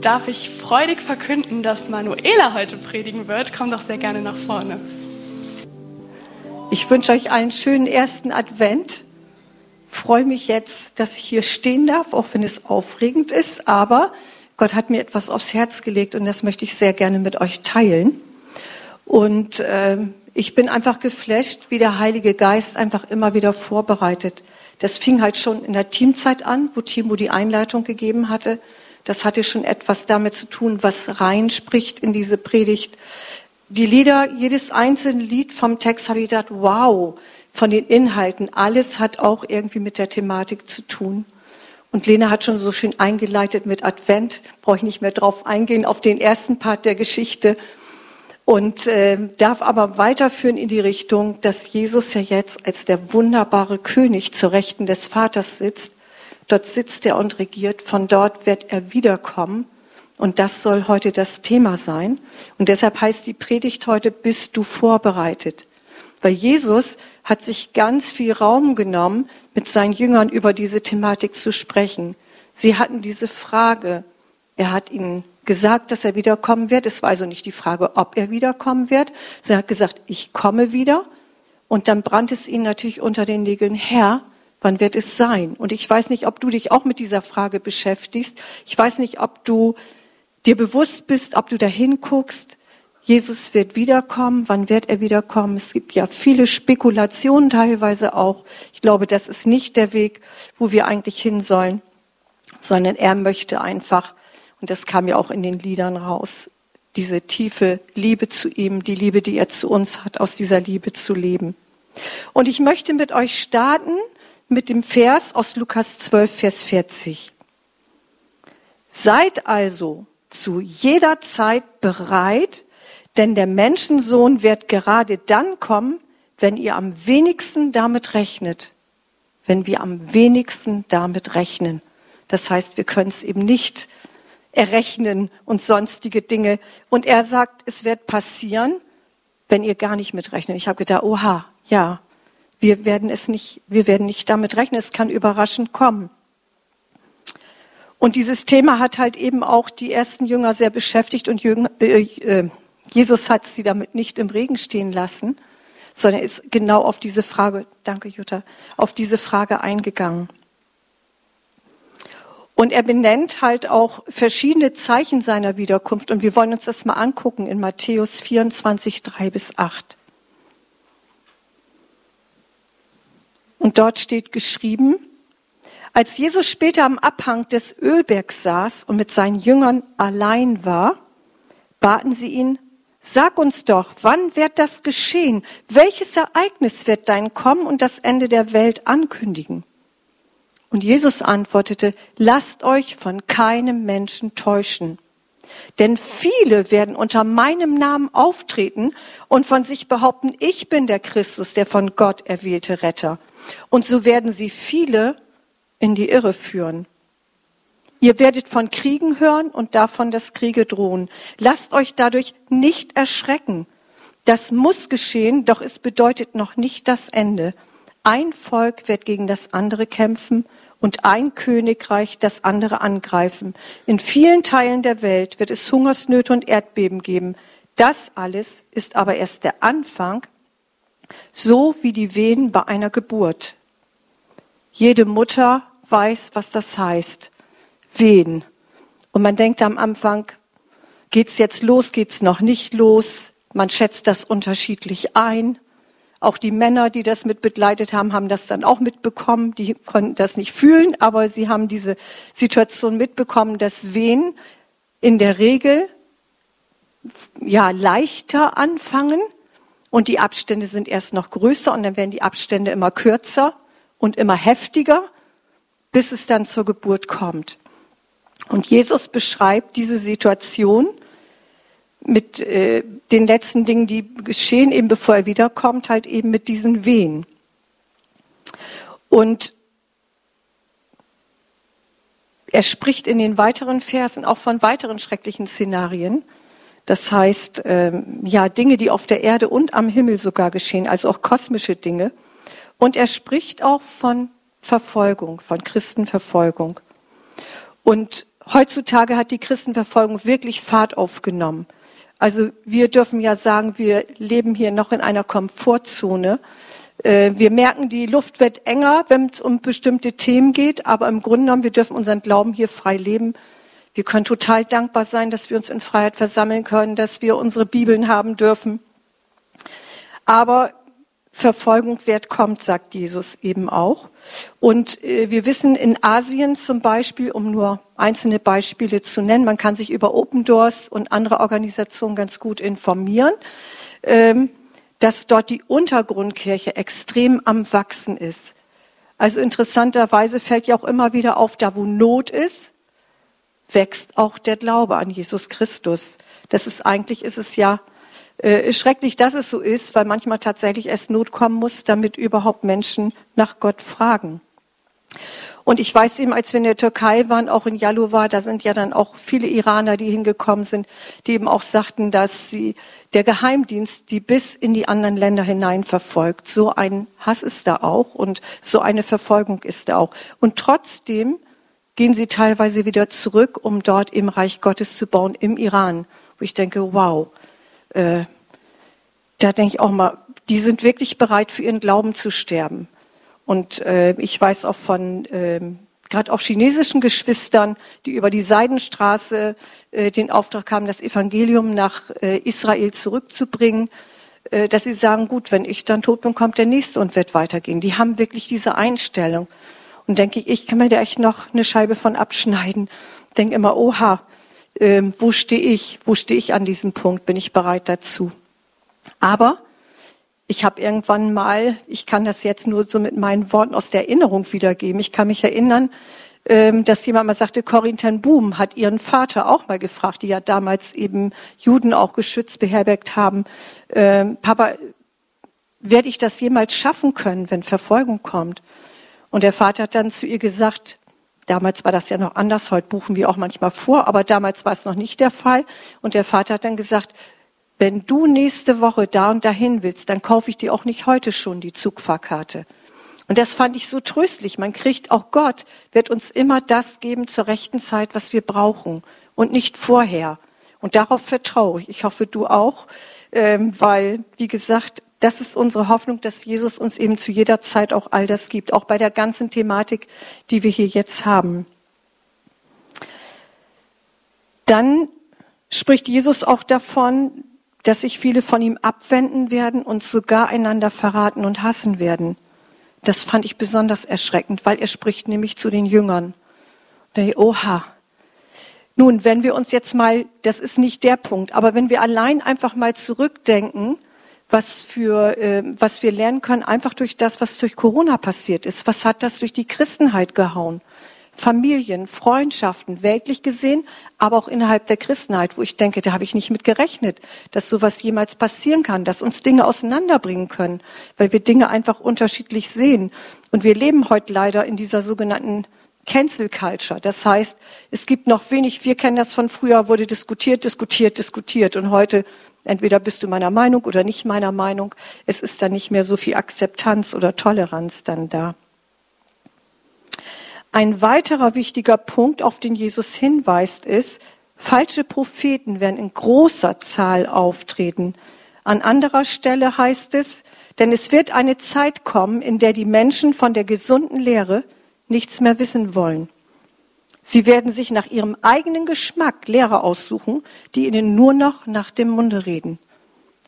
darf ich freudig verkünden, dass Manuela heute predigen wird. Komm doch sehr gerne nach vorne. Ich wünsche euch einen schönen ersten Advent. Freue mich jetzt, dass ich hier stehen darf, auch wenn es aufregend ist. Aber Gott hat mir etwas aufs Herz gelegt und das möchte ich sehr gerne mit euch teilen. Und äh, ich bin einfach geflasht, wie der Heilige Geist einfach immer wieder vorbereitet. Das fing halt schon in der Teamzeit an, wo Timo die Einleitung gegeben hatte. Das hatte schon etwas damit zu tun, was reinspricht in diese Predigt. Die Lieder, jedes einzelne Lied vom Text habe ich gedacht, wow, von den Inhalten, alles hat auch irgendwie mit der Thematik zu tun. Und Lena hat schon so schön eingeleitet mit Advent, brauche ich nicht mehr drauf eingehen, auf den ersten Part der Geschichte. Und äh, darf aber weiterführen in die Richtung, dass Jesus ja jetzt als der wunderbare König zur Rechten des Vaters sitzt Dort sitzt er und regiert, von dort wird er wiederkommen. Und das soll heute das Thema sein. Und deshalb heißt die Predigt heute, bist du vorbereitet? Weil Jesus hat sich ganz viel Raum genommen, mit seinen Jüngern über diese Thematik zu sprechen. Sie hatten diese Frage. Er hat ihnen gesagt, dass er wiederkommen wird. Es war also nicht die Frage, ob er wiederkommen wird. Er hat gesagt, ich komme wieder. Und dann brannte es ihnen natürlich unter den Nägeln, Herr, Wann wird es sein? Und ich weiß nicht, ob du dich auch mit dieser Frage beschäftigst. Ich weiß nicht, ob du dir bewusst bist, ob du dahin guckst. Jesus wird wiederkommen. Wann wird er wiederkommen? Es gibt ja viele Spekulationen teilweise auch. Ich glaube, das ist nicht der Weg, wo wir eigentlich hin sollen, sondern er möchte einfach, und das kam ja auch in den Liedern raus, diese tiefe Liebe zu ihm, die Liebe, die er zu uns hat, aus dieser Liebe zu leben. Und ich möchte mit euch starten mit dem Vers aus Lukas 12, Vers 40. Seid also zu jeder Zeit bereit, denn der Menschensohn wird gerade dann kommen, wenn ihr am wenigsten damit rechnet. Wenn wir am wenigsten damit rechnen. Das heißt, wir können es eben nicht errechnen und sonstige Dinge. Und er sagt, es wird passieren, wenn ihr gar nicht mitrechnet. Ich habe gedacht, oha, ja, wir werden es nicht, wir werden nicht damit rechnen. Es kann überraschend kommen. Und dieses Thema hat halt eben auch die ersten Jünger sehr beschäftigt und Jünger, äh, äh, Jesus hat sie damit nicht im Regen stehen lassen, sondern ist genau auf diese Frage, danke Jutta, auf diese Frage eingegangen. Und er benennt halt auch verschiedene Zeichen seiner Wiederkunft. Und wir wollen uns das mal angucken in Matthäus 24, 3 bis 8. Und dort steht geschrieben, als Jesus später am Abhang des Ölbergs saß und mit seinen Jüngern allein war, baten sie ihn, sag uns doch, wann wird das geschehen? Welches Ereignis wird dein Kommen und das Ende der Welt ankündigen? Und Jesus antwortete, lasst euch von keinem Menschen täuschen. Denn viele werden unter meinem Namen auftreten und von sich behaupten, ich bin der Christus, der von Gott erwählte Retter. Und so werden sie viele in die Irre führen. Ihr werdet von Kriegen hören und davon, dass Kriege drohen. Lasst euch dadurch nicht erschrecken. Das muss geschehen, doch es bedeutet noch nicht das Ende. Ein Volk wird gegen das andere kämpfen und ein Königreich das andere angreifen. In vielen Teilen der Welt wird es Hungersnöte und Erdbeben geben. Das alles ist aber erst der Anfang so wie die Wehen bei einer Geburt. Jede Mutter weiß, was das heißt. Wehen. Und man denkt am Anfang, geht's jetzt los, geht's noch nicht los? Man schätzt das unterschiedlich ein. Auch die Männer, die das mit begleitet haben, haben das dann auch mitbekommen. Die konnten das nicht fühlen, aber sie haben diese Situation mitbekommen, dass Wehen in der Regel ja leichter anfangen und die Abstände sind erst noch größer und dann werden die Abstände immer kürzer und immer heftiger, bis es dann zur Geburt kommt. Und Jesus beschreibt diese Situation mit äh, den letzten Dingen, die geschehen, eben bevor er wiederkommt, halt eben mit diesen Wehen. Und er spricht in den weiteren Versen auch von weiteren schrecklichen Szenarien. Das heißt, ähm, ja, Dinge, die auf der Erde und am Himmel sogar geschehen, also auch kosmische Dinge. Und er spricht auch von Verfolgung, von Christenverfolgung. Und heutzutage hat die Christenverfolgung wirklich Fahrt aufgenommen. Also wir dürfen ja sagen, wir leben hier noch in einer Komfortzone. Äh, wir merken, die Luft wird enger, wenn es um bestimmte Themen geht, aber im Grunde genommen, wir dürfen unseren Glauben hier frei leben. Wir können total dankbar sein, dass wir uns in Freiheit versammeln können, dass wir unsere Bibeln haben dürfen. Aber Verfolgung wird kommt, sagt Jesus eben auch. Und äh, wir wissen in Asien zum Beispiel, um nur einzelne Beispiele zu nennen, man kann sich über Open Doors und andere Organisationen ganz gut informieren, ähm, dass dort die Untergrundkirche extrem am Wachsen ist. Also interessanterweise fällt ja auch immer wieder auf, da wo Not ist, wächst auch der Glaube an Jesus Christus. Das ist eigentlich, ist es ja äh, schrecklich, dass es so ist, weil manchmal tatsächlich erst Not kommen muss, damit überhaupt Menschen nach Gott fragen. Und ich weiß eben, als wir in der Türkei waren, auch in Yalova, da sind ja dann auch viele Iraner, die hingekommen sind, die eben auch sagten, dass sie der Geheimdienst die bis in die anderen Länder hinein verfolgt. So ein Hass ist da auch und so eine Verfolgung ist da auch. Und trotzdem gehen sie teilweise wieder zurück, um dort im Reich Gottes zu bauen, im Iran. Wo ich denke, wow, äh, da denke ich auch mal, die sind wirklich bereit, für ihren Glauben zu sterben. Und äh, ich weiß auch von äh, gerade auch chinesischen Geschwistern, die über die Seidenstraße äh, den Auftrag haben, das Evangelium nach äh, Israel zurückzubringen, äh, dass sie sagen, gut, wenn ich dann tot bin, kommt der Nächste und wird weitergehen. Die haben wirklich diese Einstellung. Und denke ich, ich kann mir da echt noch eine Scheibe von abschneiden. Denke immer, oha, ähm, wo stehe ich, wo stehe ich an diesem Punkt, bin ich bereit dazu. Aber ich habe irgendwann mal, ich kann das jetzt nur so mit meinen Worten aus der Erinnerung wiedergeben, ich kann mich erinnern, ähm, dass jemand mal sagte, Corinne ten Boom hat ihren Vater auch mal gefragt, die ja damals eben Juden auch geschützt beherbergt haben, ähm, Papa, werde ich das jemals schaffen können, wenn Verfolgung kommt? Und der Vater hat dann zu ihr gesagt, Damals war das ja noch anders, heute buchen wir auch manchmal vor, aber damals war es noch nicht der Fall. Und der Vater hat dann gesagt, wenn du nächste Woche da und dahin willst, dann kaufe ich dir auch nicht heute schon die Zugfahrkarte. Und das fand ich so tröstlich. Man kriegt auch Gott, wird uns immer das geben zur rechten Zeit, was wir brauchen und nicht vorher. Und darauf vertraue ich. Ich hoffe, du auch, ähm, weil, wie gesagt, das ist unsere Hoffnung, dass Jesus uns eben zu jeder Zeit auch all das gibt, auch bei der ganzen Thematik, die wir hier jetzt haben. Dann spricht Jesus auch davon, dass sich viele von ihm abwenden werden und sogar einander verraten und hassen werden. Das fand ich besonders erschreckend, weil er spricht nämlich zu den Jüngern. oha. Nun, wenn wir uns jetzt mal, das ist nicht der Punkt, aber wenn wir allein einfach mal zurückdenken, was, für, äh, was wir lernen können, einfach durch das, was durch Corona passiert ist. Was hat das durch die Christenheit gehauen? Familien, Freundschaften, weltlich gesehen, aber auch innerhalb der Christenheit, wo ich denke, da habe ich nicht mit gerechnet, dass sowas jemals passieren kann, dass uns Dinge auseinanderbringen können, weil wir Dinge einfach unterschiedlich sehen. Und wir leben heute leider in dieser sogenannten Cancel Culture. Das heißt, es gibt noch wenig, wir kennen das von früher, wurde diskutiert, diskutiert, diskutiert. Und heute Entweder bist du meiner Meinung oder nicht meiner Meinung. Es ist dann nicht mehr so viel Akzeptanz oder Toleranz dann da. Ein weiterer wichtiger Punkt, auf den Jesus hinweist, ist, falsche Propheten werden in großer Zahl auftreten. An anderer Stelle heißt es, denn es wird eine Zeit kommen, in der die Menschen von der gesunden Lehre nichts mehr wissen wollen. Sie werden sich nach ihrem eigenen Geschmack Lehrer aussuchen, die ihnen nur noch nach dem Munde reden.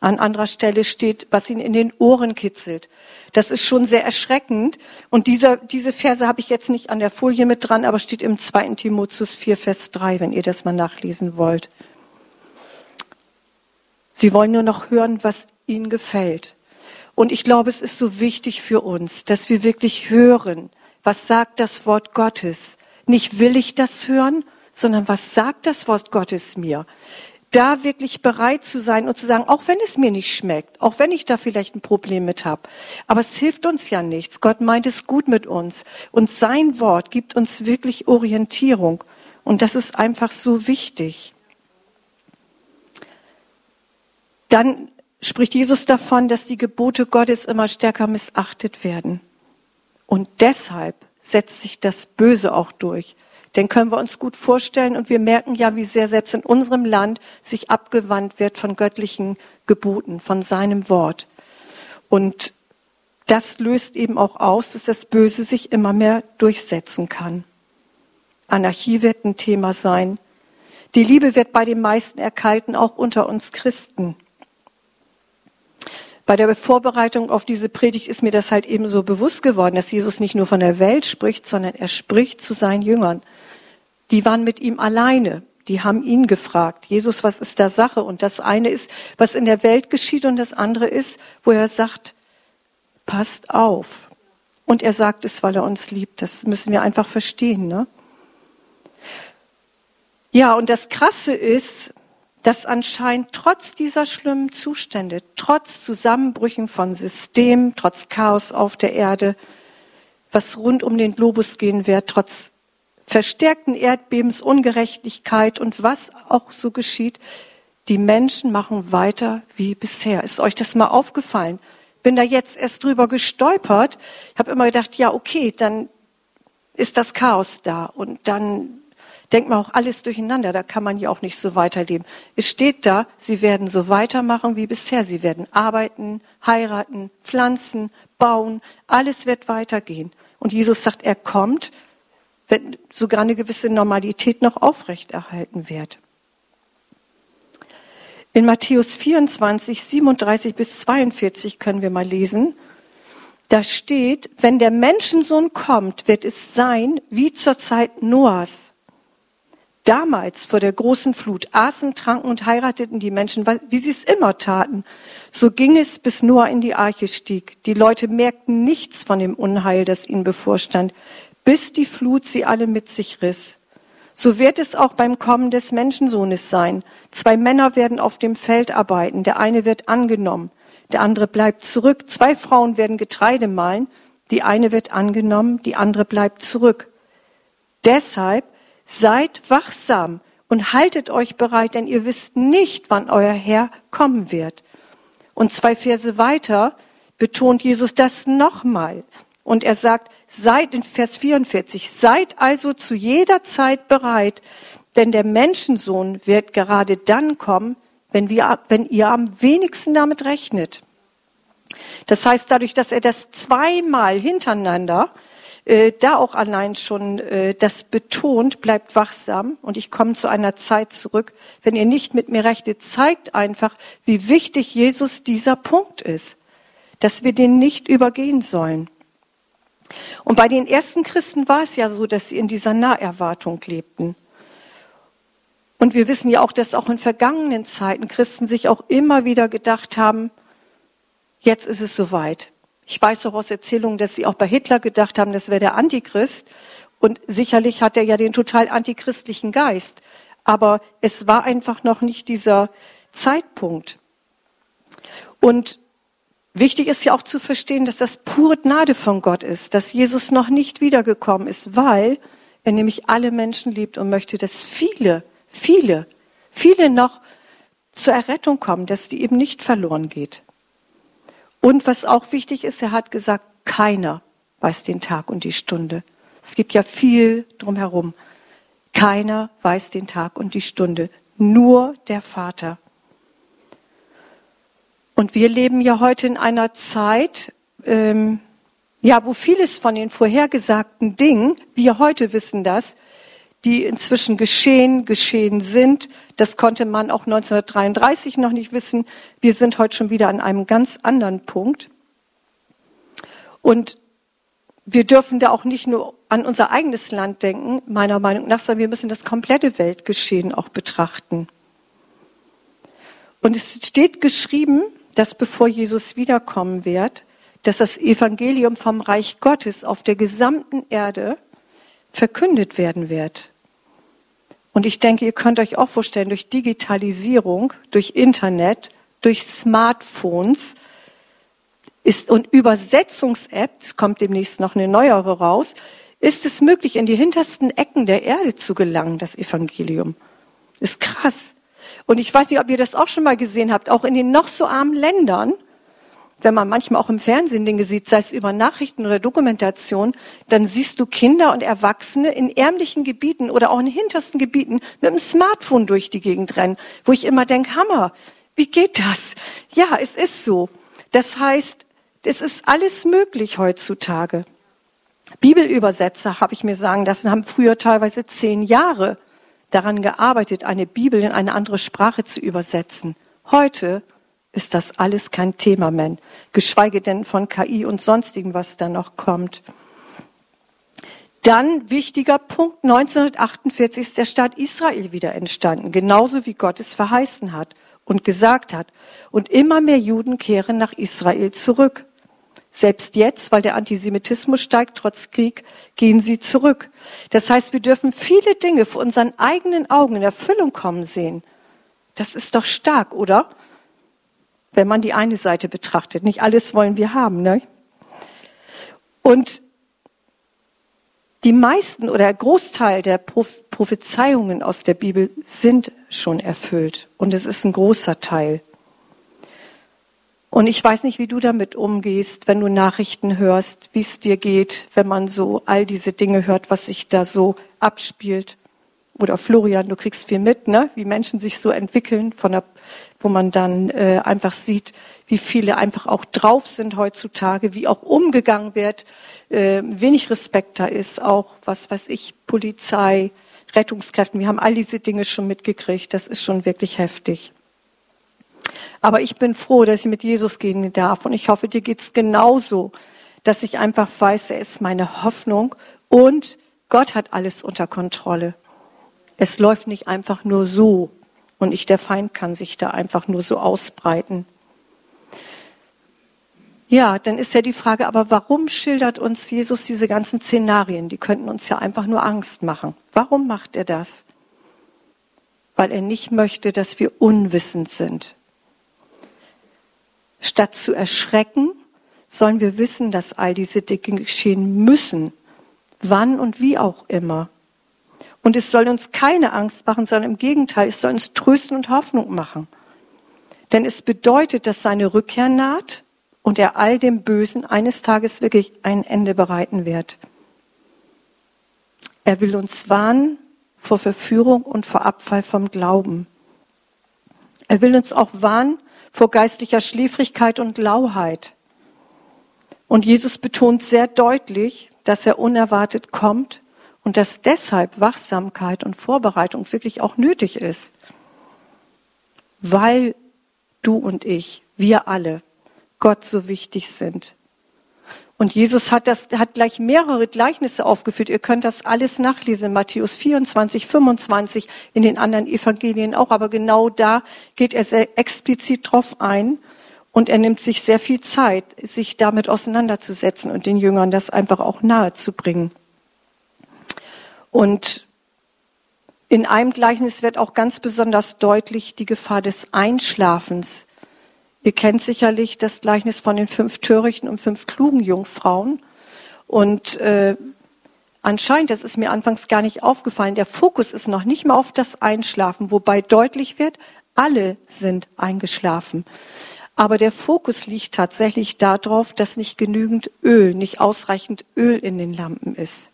An anderer Stelle steht, was ihnen in den Ohren kitzelt. Das ist schon sehr erschreckend. Und dieser, diese Verse habe ich jetzt nicht an der Folie mit dran, aber steht im 2. Timotheus 4, Vers 3, wenn ihr das mal nachlesen wollt. Sie wollen nur noch hören, was ihnen gefällt. Und ich glaube, es ist so wichtig für uns, dass wir wirklich hören, was sagt das Wort Gottes nicht will ich das hören, sondern was sagt das Wort Gottes mir? Da wirklich bereit zu sein und zu sagen, auch wenn es mir nicht schmeckt, auch wenn ich da vielleicht ein Problem mit habe, aber es hilft uns ja nichts. Gott meint es gut mit uns und sein Wort gibt uns wirklich Orientierung und das ist einfach so wichtig. Dann spricht Jesus davon, dass die Gebote Gottes immer stärker missachtet werden. Und deshalb setzt sich das Böse auch durch. Den können wir uns gut vorstellen und wir merken ja, wie sehr selbst in unserem Land sich abgewandt wird von göttlichen Geboten, von seinem Wort. Und das löst eben auch aus, dass das Böse sich immer mehr durchsetzen kann. Anarchie wird ein Thema sein. Die Liebe wird bei den meisten erkalten, auch unter uns Christen. Bei der Vorbereitung auf diese Predigt ist mir das halt eben so bewusst geworden, dass Jesus nicht nur von der Welt spricht, sondern er spricht zu seinen Jüngern. Die waren mit ihm alleine. Die haben ihn gefragt, Jesus, was ist da Sache? Und das eine ist, was in der Welt geschieht und das andere ist, wo er sagt, passt auf. Und er sagt es, weil er uns liebt. Das müssen wir einfach verstehen. Ne? Ja, und das Krasse ist, dass anscheinend trotz dieser schlimmen Zustände, trotz Zusammenbrüchen von Systemen, trotz Chaos auf der Erde, was rund um den Globus gehen wird, trotz verstärkten Erdbebens, Ungerechtigkeit und was auch so geschieht, die Menschen machen weiter wie bisher. Ist euch das mal aufgefallen? Bin da jetzt erst drüber gestolpert. Ich habe immer gedacht, ja, okay, dann ist das Chaos da und dann denkt man auch alles durcheinander, da kann man ja auch nicht so weiterleben. Es steht da, sie werden so weitermachen wie bisher. Sie werden arbeiten, heiraten, pflanzen, bauen, alles wird weitergehen. Und Jesus sagt, er kommt, wenn sogar eine gewisse Normalität noch aufrechterhalten wird. In Matthäus 24, 37 bis 42 können wir mal lesen. Da steht, wenn der Menschensohn kommt, wird es sein wie zur Zeit Noahs. Damals vor der großen Flut aßen, tranken und heirateten die Menschen, wie sie es immer taten. So ging es, bis Noah in die Arche stieg. Die Leute merkten nichts von dem Unheil, das ihnen bevorstand, bis die Flut sie alle mit sich riss. So wird es auch beim Kommen des Menschensohnes sein. Zwei Männer werden auf dem Feld arbeiten. Der eine wird angenommen, der andere bleibt zurück. Zwei Frauen werden Getreide mahlen. Die eine wird angenommen, die andere bleibt zurück. Deshalb Seid wachsam und haltet euch bereit, denn ihr wisst nicht, wann euer Herr kommen wird. Und zwei Verse weiter betont Jesus das nochmal. Und er sagt, seid in Vers 44, seid also zu jeder Zeit bereit, denn der Menschensohn wird gerade dann kommen, wenn, wir, wenn ihr am wenigsten damit rechnet. Das heißt, dadurch, dass er das zweimal hintereinander äh, da auch allein schon äh, das betont, bleibt wachsam. Und ich komme zu einer Zeit zurück, wenn ihr nicht mit mir rechnet, zeigt einfach, wie wichtig Jesus dieser Punkt ist, dass wir den nicht übergehen sollen. Und bei den ersten Christen war es ja so, dass sie in dieser Naherwartung lebten. Und wir wissen ja auch, dass auch in vergangenen Zeiten Christen sich auch immer wieder gedacht haben, jetzt ist es soweit. Ich weiß auch aus Erzählungen, dass sie auch bei Hitler gedacht haben, das wäre der Antichrist. Und sicherlich hat er ja den total antichristlichen Geist. Aber es war einfach noch nicht dieser Zeitpunkt. Und wichtig ist ja auch zu verstehen, dass das pure Gnade von Gott ist, dass Jesus noch nicht wiedergekommen ist, weil er nämlich alle Menschen liebt und möchte, dass viele, viele, viele noch zur Errettung kommen, dass die eben nicht verloren geht. Und was auch wichtig ist, er hat gesagt, keiner weiß den Tag und die Stunde. Es gibt ja viel drumherum. Keiner weiß den Tag und die Stunde, nur der Vater. Und wir leben ja heute in einer Zeit, ähm, ja, wo vieles von den vorhergesagten Dingen, wir heute wissen das, die inzwischen geschehen, geschehen sind. Das konnte man auch 1933 noch nicht wissen. Wir sind heute schon wieder an einem ganz anderen Punkt. Und wir dürfen da auch nicht nur an unser eigenes Land denken, meiner Meinung nach, sondern wir müssen das komplette Weltgeschehen auch betrachten. Und es steht geschrieben, dass bevor Jesus wiederkommen wird, dass das Evangelium vom Reich Gottes auf der gesamten Erde verkündet werden wird. Und ich denke, ihr könnt euch auch vorstellen, durch Digitalisierung, durch Internet, durch Smartphones ist, und Übersetzungs-App, es kommt demnächst noch eine neuere raus, ist es möglich, in die hintersten Ecken der Erde zu gelangen, das Evangelium. Ist krass. Und ich weiß nicht, ob ihr das auch schon mal gesehen habt, auch in den noch so armen Ländern, wenn man manchmal auch im Fernsehen Dinge sieht, sei es über Nachrichten oder Dokumentation, dann siehst du Kinder und Erwachsene in ärmlichen Gebieten oder auch in hintersten Gebieten mit dem Smartphone durch die Gegend rennen, wo ich immer denke, Hammer, wie geht das? Ja, es ist so. Das heißt, es ist alles möglich heutzutage. Bibelübersetzer, habe ich mir sagen lassen, haben früher teilweise zehn Jahre daran gearbeitet, eine Bibel in eine andere Sprache zu übersetzen. Heute ist das alles kein Thema mehr, geschweige denn von KI und sonstigem, was da noch kommt. Dann wichtiger Punkt, 1948 ist der Staat Israel wieder entstanden, genauso wie Gott es verheißen hat und gesagt hat. Und immer mehr Juden kehren nach Israel zurück. Selbst jetzt, weil der Antisemitismus steigt, trotz Krieg, gehen sie zurück. Das heißt, wir dürfen viele Dinge vor unseren eigenen Augen in Erfüllung kommen sehen. Das ist doch stark, oder? Wenn man die eine Seite betrachtet. Nicht alles wollen wir haben, ne? Und die meisten oder der Großteil der Prophezeiungen aus der Bibel sind schon erfüllt. Und es ist ein großer Teil. Und ich weiß nicht, wie du damit umgehst, wenn du Nachrichten hörst, wie es dir geht, wenn man so all diese Dinge hört, was sich da so abspielt. Oder Florian, du kriegst viel mit, ne? wie Menschen sich so entwickeln, von der, wo man dann äh, einfach sieht, wie viele einfach auch drauf sind heutzutage, wie auch umgegangen wird, äh, wenig Respekt da ist, auch was weiß ich, Polizei, Rettungskräften. Wir haben all diese Dinge schon mitgekriegt. Das ist schon wirklich heftig. Aber ich bin froh, dass ich mit Jesus gehen darf. Und ich hoffe, dir geht's genauso, dass ich einfach weiß, er ist meine Hoffnung und Gott hat alles unter Kontrolle. Es läuft nicht einfach nur so und nicht der Feind kann sich da einfach nur so ausbreiten. Ja, dann ist ja die Frage, aber warum schildert uns Jesus diese ganzen Szenarien? Die könnten uns ja einfach nur Angst machen. Warum macht er das? Weil er nicht möchte, dass wir unwissend sind. Statt zu erschrecken, sollen wir wissen, dass all diese Dinge geschehen müssen, wann und wie auch immer. Und es soll uns keine Angst machen, sondern im Gegenteil, es soll uns trösten und Hoffnung machen. Denn es bedeutet, dass seine Rückkehr naht und er all dem Bösen eines Tages wirklich ein Ende bereiten wird. Er will uns warnen vor Verführung und vor Abfall vom Glauben. Er will uns auch warnen vor geistlicher Schläfrigkeit und Lauheit. Und Jesus betont sehr deutlich, dass er unerwartet kommt und dass deshalb Wachsamkeit und Vorbereitung wirklich auch nötig ist. Weil du und ich, wir alle, Gott so wichtig sind. Und Jesus hat das, hat gleich mehrere Gleichnisse aufgeführt. Ihr könnt das alles nachlesen. Matthäus 24, 25, in den anderen Evangelien auch. Aber genau da geht er sehr explizit drauf ein. Und er nimmt sich sehr viel Zeit, sich damit auseinanderzusetzen und den Jüngern das einfach auch nahe zu bringen. Und in einem Gleichnis wird auch ganz besonders deutlich die Gefahr des Einschlafens Ihr kennt sicherlich das Gleichnis von den fünf törichten und fünf klugen Jungfrauen. Und äh, anscheinend, das ist mir anfangs gar nicht aufgefallen, der Fokus ist noch nicht mal auf das Einschlafen, wobei deutlich wird, alle sind eingeschlafen. Aber der Fokus liegt tatsächlich darauf, dass nicht genügend Öl, nicht ausreichend Öl in den Lampen ist.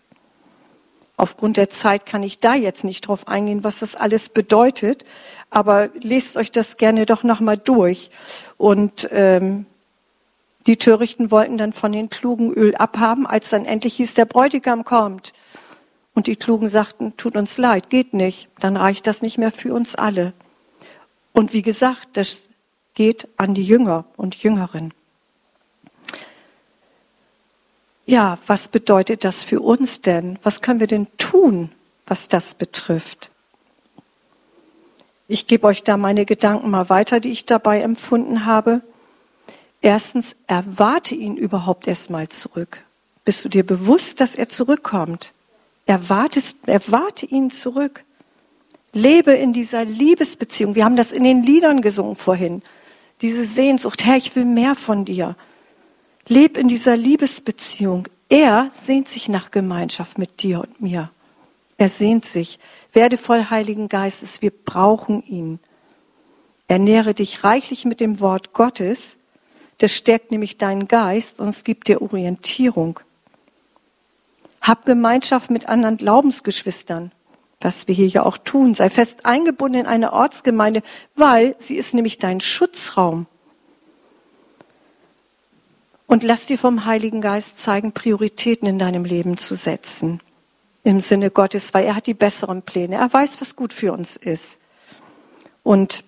Aufgrund der Zeit kann ich da jetzt nicht drauf eingehen, was das alles bedeutet. Aber lest euch das gerne doch nochmal durch. Und ähm, die Törichten wollten dann von den Klugen Öl abhaben, als dann endlich hieß, der Bräutigam kommt. Und die Klugen sagten, tut uns leid, geht nicht. Dann reicht das nicht mehr für uns alle. Und wie gesagt, das geht an die Jünger und Jüngerinnen. Ja, was bedeutet das für uns denn? Was können wir denn tun, was das betrifft? Ich gebe euch da meine Gedanken mal weiter, die ich dabei empfunden habe. Erstens, erwarte ihn überhaupt erstmal zurück. Bist du dir bewusst, dass er zurückkommt? Erwartest, erwarte ihn zurück. Lebe in dieser Liebesbeziehung. Wir haben das in den Liedern gesungen vorhin. Diese Sehnsucht, Herr, ich will mehr von dir. Leb in dieser Liebesbeziehung. Er sehnt sich nach Gemeinschaft mit dir und mir. Er sehnt sich. Werde voll Heiligen Geistes. Wir brauchen ihn. Ernähre dich reichlich mit dem Wort Gottes, Das stärkt nämlich deinen Geist und es gibt dir Orientierung. Hab Gemeinschaft mit anderen Glaubensgeschwistern, was wir hier ja auch tun. Sei fest eingebunden in eine Ortsgemeinde, weil sie ist nämlich dein Schutzraum. Und lass dir vom Heiligen Geist zeigen, Prioritäten in deinem Leben zu setzen. Im Sinne Gottes, weil er hat die besseren Pläne. Er weiß, was gut für uns ist. Und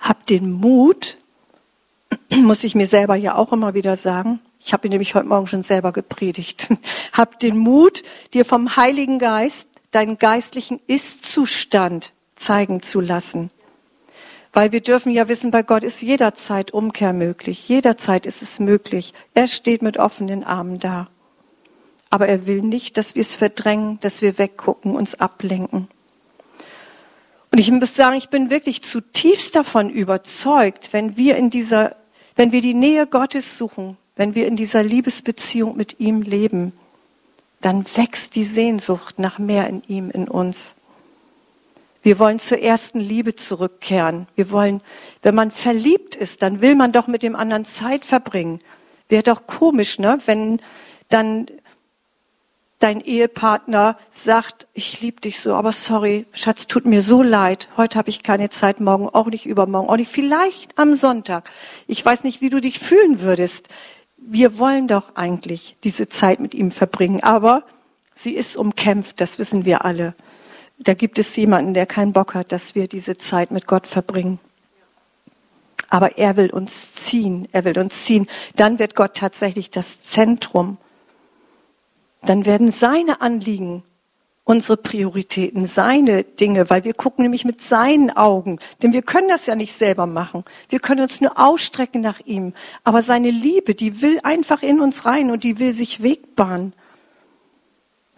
hab den Mut, muss ich mir selber ja auch immer wieder sagen, ich habe nämlich heute Morgen schon selber gepredigt, hab den Mut, dir vom Heiligen Geist deinen geistlichen Ist-Zustand zeigen zu lassen. Weil wir dürfen ja wissen, bei Gott ist jederzeit Umkehr möglich. Jederzeit ist es möglich. Er steht mit offenen Armen da. Aber er will nicht, dass wir es verdrängen, dass wir weggucken, uns ablenken. Und ich muss sagen, ich bin wirklich zutiefst davon überzeugt, wenn wir in dieser, wenn wir die Nähe Gottes suchen, wenn wir in dieser Liebesbeziehung mit ihm leben, dann wächst die Sehnsucht nach mehr in ihm, in uns. Wir wollen zur ersten Liebe zurückkehren. Wir wollen, wenn man verliebt ist, dann will man doch mit dem anderen Zeit verbringen. Wäre doch komisch, ne? Wenn dann dein Ehepartner sagt, ich liebe dich so, aber sorry, Schatz, tut mir so leid. Heute habe ich keine Zeit, morgen auch nicht, übermorgen auch nicht, vielleicht am Sonntag. Ich weiß nicht, wie du dich fühlen würdest. Wir wollen doch eigentlich diese Zeit mit ihm verbringen, aber sie ist umkämpft, das wissen wir alle da gibt es jemanden, der keinen Bock hat, dass wir diese Zeit mit Gott verbringen. Aber er will uns ziehen, er will uns ziehen. Dann wird Gott tatsächlich das Zentrum. Dann werden seine Anliegen unsere Prioritäten, seine Dinge, weil wir gucken nämlich mit seinen Augen, denn wir können das ja nicht selber machen. Wir können uns nur ausstrecken nach ihm. Aber seine Liebe, die will einfach in uns rein und die will sich Weg bahnen.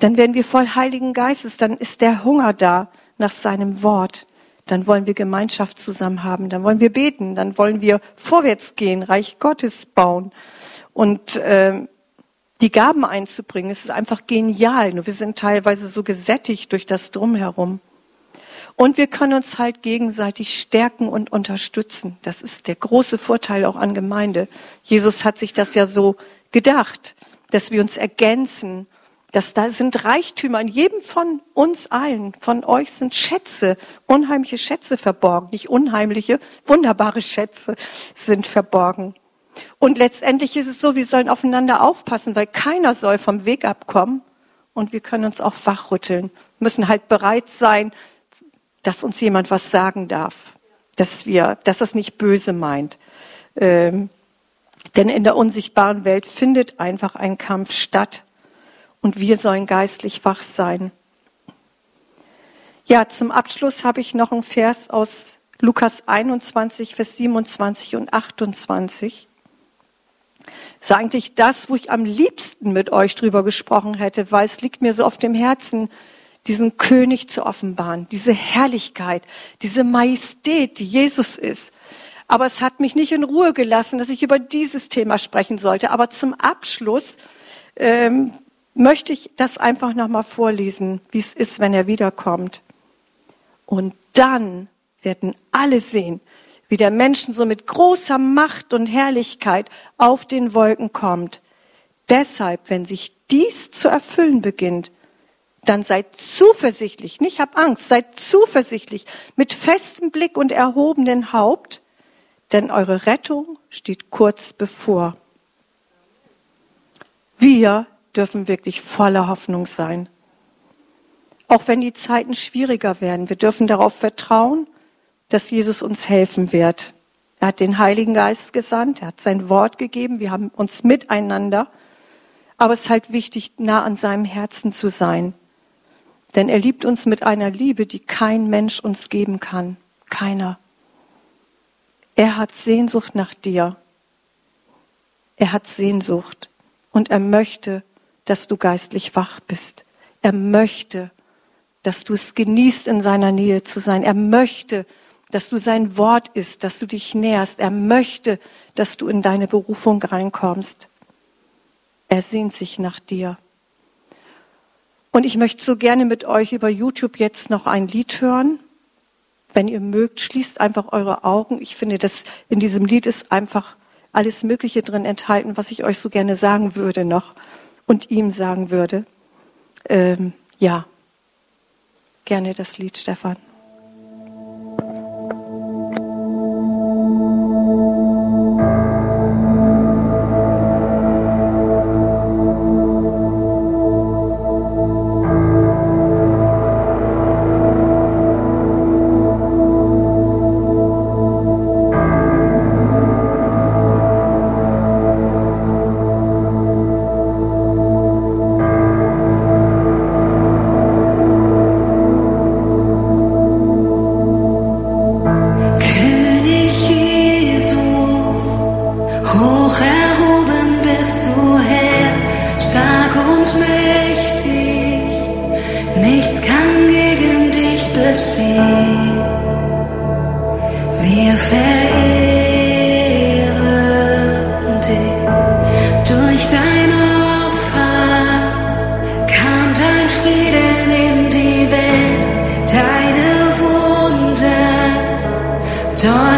Dann werden wir voll Heiligen Geistes, dann ist der Hunger da nach seinem Wort. Dann wollen wir Gemeinschaft zusammen haben, dann wollen wir beten, dann wollen wir vorwärts gehen, Reich Gottes bauen und äh, die Gaben einzubringen. Es ist einfach genial. Nur wir sind teilweise so gesättigt durch das Drumherum. Und wir können uns halt gegenseitig stärken und unterstützen. Das ist der große Vorteil auch an Gemeinde. Jesus hat sich das ja so gedacht, dass wir uns ergänzen dass da sind Reichtümer in jedem von uns allen, von euch sind Schätze, unheimliche Schätze verborgen, nicht unheimliche, wunderbare Schätze sind verborgen. Und letztendlich ist es so, wir sollen aufeinander aufpassen, weil keiner soll vom Weg abkommen und wir können uns auch wachrütteln, müssen halt bereit sein, dass uns jemand was sagen darf, dass wir, dass das nicht böse meint. Ähm, denn in der unsichtbaren Welt findet einfach ein Kampf statt und wir sollen geistlich wach sein. Ja, zum Abschluss habe ich noch einen Vers aus Lukas 21, Vers 27 und 28. Das ist eigentlich das, wo ich am liebsten mit euch drüber gesprochen hätte, weil es liegt mir so auf dem Herzen, diesen König zu offenbaren, diese Herrlichkeit, diese Majestät, die Jesus ist. Aber es hat mich nicht in Ruhe gelassen, dass ich über dieses Thema sprechen sollte. Aber zum Abschluss ähm, möchte ich das einfach nochmal vorlesen, wie es ist, wenn er wiederkommt. Und dann werden alle sehen, wie der Menschen so mit großer Macht und Herrlichkeit auf den Wolken kommt. Deshalb, wenn sich dies zu erfüllen beginnt, dann seid zuversichtlich, nicht hab Angst, seid zuversichtlich mit festem Blick und erhobenen Haupt, denn eure Rettung steht kurz bevor. Wir dürfen wirklich voller Hoffnung sein. Auch wenn die Zeiten schwieriger werden, wir dürfen darauf vertrauen, dass Jesus uns helfen wird. Er hat den Heiligen Geist gesandt, er hat sein Wort gegeben, wir haben uns miteinander. Aber es ist halt wichtig, nah an seinem Herzen zu sein. Denn er liebt uns mit einer Liebe, die kein Mensch uns geben kann. Keiner. Er hat Sehnsucht nach dir. Er hat Sehnsucht. Und er möchte, dass du geistlich wach bist. Er möchte, dass du es genießt, in seiner Nähe zu sein. Er möchte, dass du sein Wort isst, dass du dich näherst. Er möchte, dass du in deine Berufung reinkommst. Er sehnt sich nach dir. Und ich möchte so gerne mit euch über YouTube jetzt noch ein Lied hören. Wenn ihr mögt, schließt einfach eure Augen. Ich finde, dass in diesem Lied ist einfach alles Mögliche drin enthalten, was ich euch so gerne sagen würde noch und ihm sagen würde. Ähm, ja, gerne das Lied, Stefan.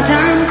time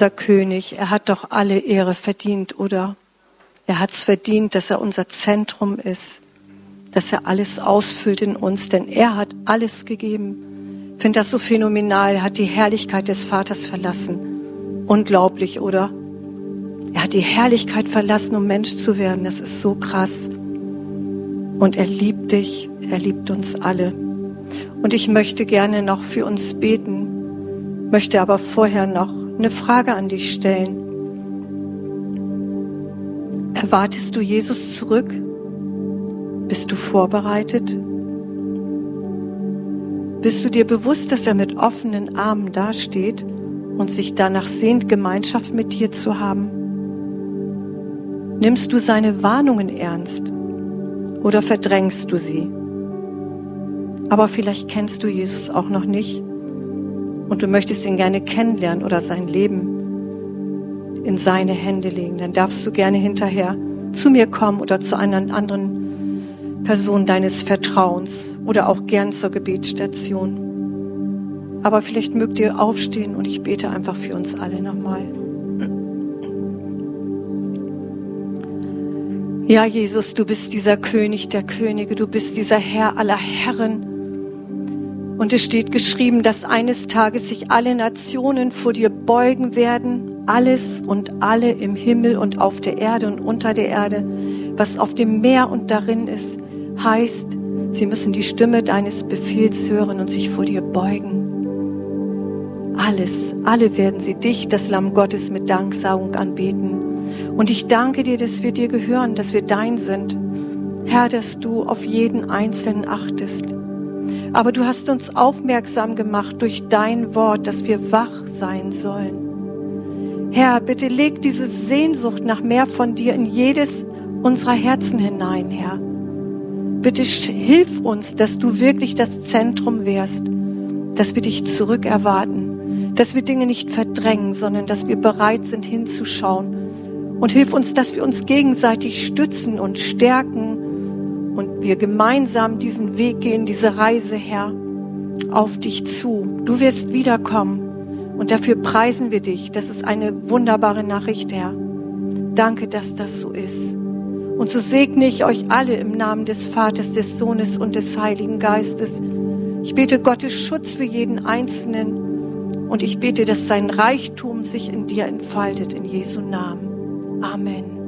Unser König, er hat doch alle Ehre verdient, oder? Er hat es verdient, dass er unser Zentrum ist, dass er alles ausfüllt in uns, denn er hat alles gegeben. Ich finde das so phänomenal. Er hat die Herrlichkeit des Vaters verlassen. Unglaublich, oder? Er hat die Herrlichkeit verlassen, um Mensch zu werden. Das ist so krass. Und er liebt dich, er liebt uns alle. Und ich möchte gerne noch für uns beten, möchte aber vorher noch eine Frage an dich stellen. Erwartest du Jesus zurück? Bist du vorbereitet? Bist du dir bewusst, dass er mit offenen Armen dasteht und sich danach sehnt, Gemeinschaft mit dir zu haben? Nimmst du seine Warnungen ernst oder verdrängst du sie? Aber vielleicht kennst du Jesus auch noch nicht und du möchtest ihn gerne kennenlernen oder sein Leben in seine Hände legen, dann darfst du gerne hinterher zu mir kommen oder zu einer anderen Person deines Vertrauens oder auch gern zur Gebetsstation. Aber vielleicht mögt ihr aufstehen und ich bete einfach für uns alle nochmal. Ja, Jesus, du bist dieser König der Könige, du bist dieser Herr aller Herren. Und es steht geschrieben, dass eines Tages sich alle Nationen vor dir beugen werden, alles und alle im Himmel und auf der Erde und unter der Erde, was auf dem Meer und darin ist, heißt, sie müssen die Stimme deines Befehls hören und sich vor dir beugen. Alles, alle werden sie dich, das Lamm Gottes, mit Danksagung anbeten. Und ich danke dir, dass wir dir gehören, dass wir dein sind. Herr, dass du auf jeden Einzelnen achtest. Aber du hast uns aufmerksam gemacht durch dein Wort, dass wir wach sein sollen. Herr, bitte leg diese Sehnsucht nach mehr von dir in jedes unserer Herzen hinein, Herr. Bitte hilf uns, dass du wirklich das Zentrum wärst, dass wir dich zurückerwarten, dass wir Dinge nicht verdrängen, sondern dass wir bereit sind hinzuschauen. Und hilf uns, dass wir uns gegenseitig stützen und stärken wir gemeinsam diesen Weg gehen, diese Reise, Herr, auf dich zu. Du wirst wiederkommen und dafür preisen wir dich. Das ist eine wunderbare Nachricht, Herr. Danke, dass das so ist. Und so segne ich euch alle im Namen des Vaters, des Sohnes und des Heiligen Geistes. Ich bete Gottes Schutz für jeden Einzelnen und ich bete, dass sein Reichtum sich in dir entfaltet, in Jesu Namen. Amen.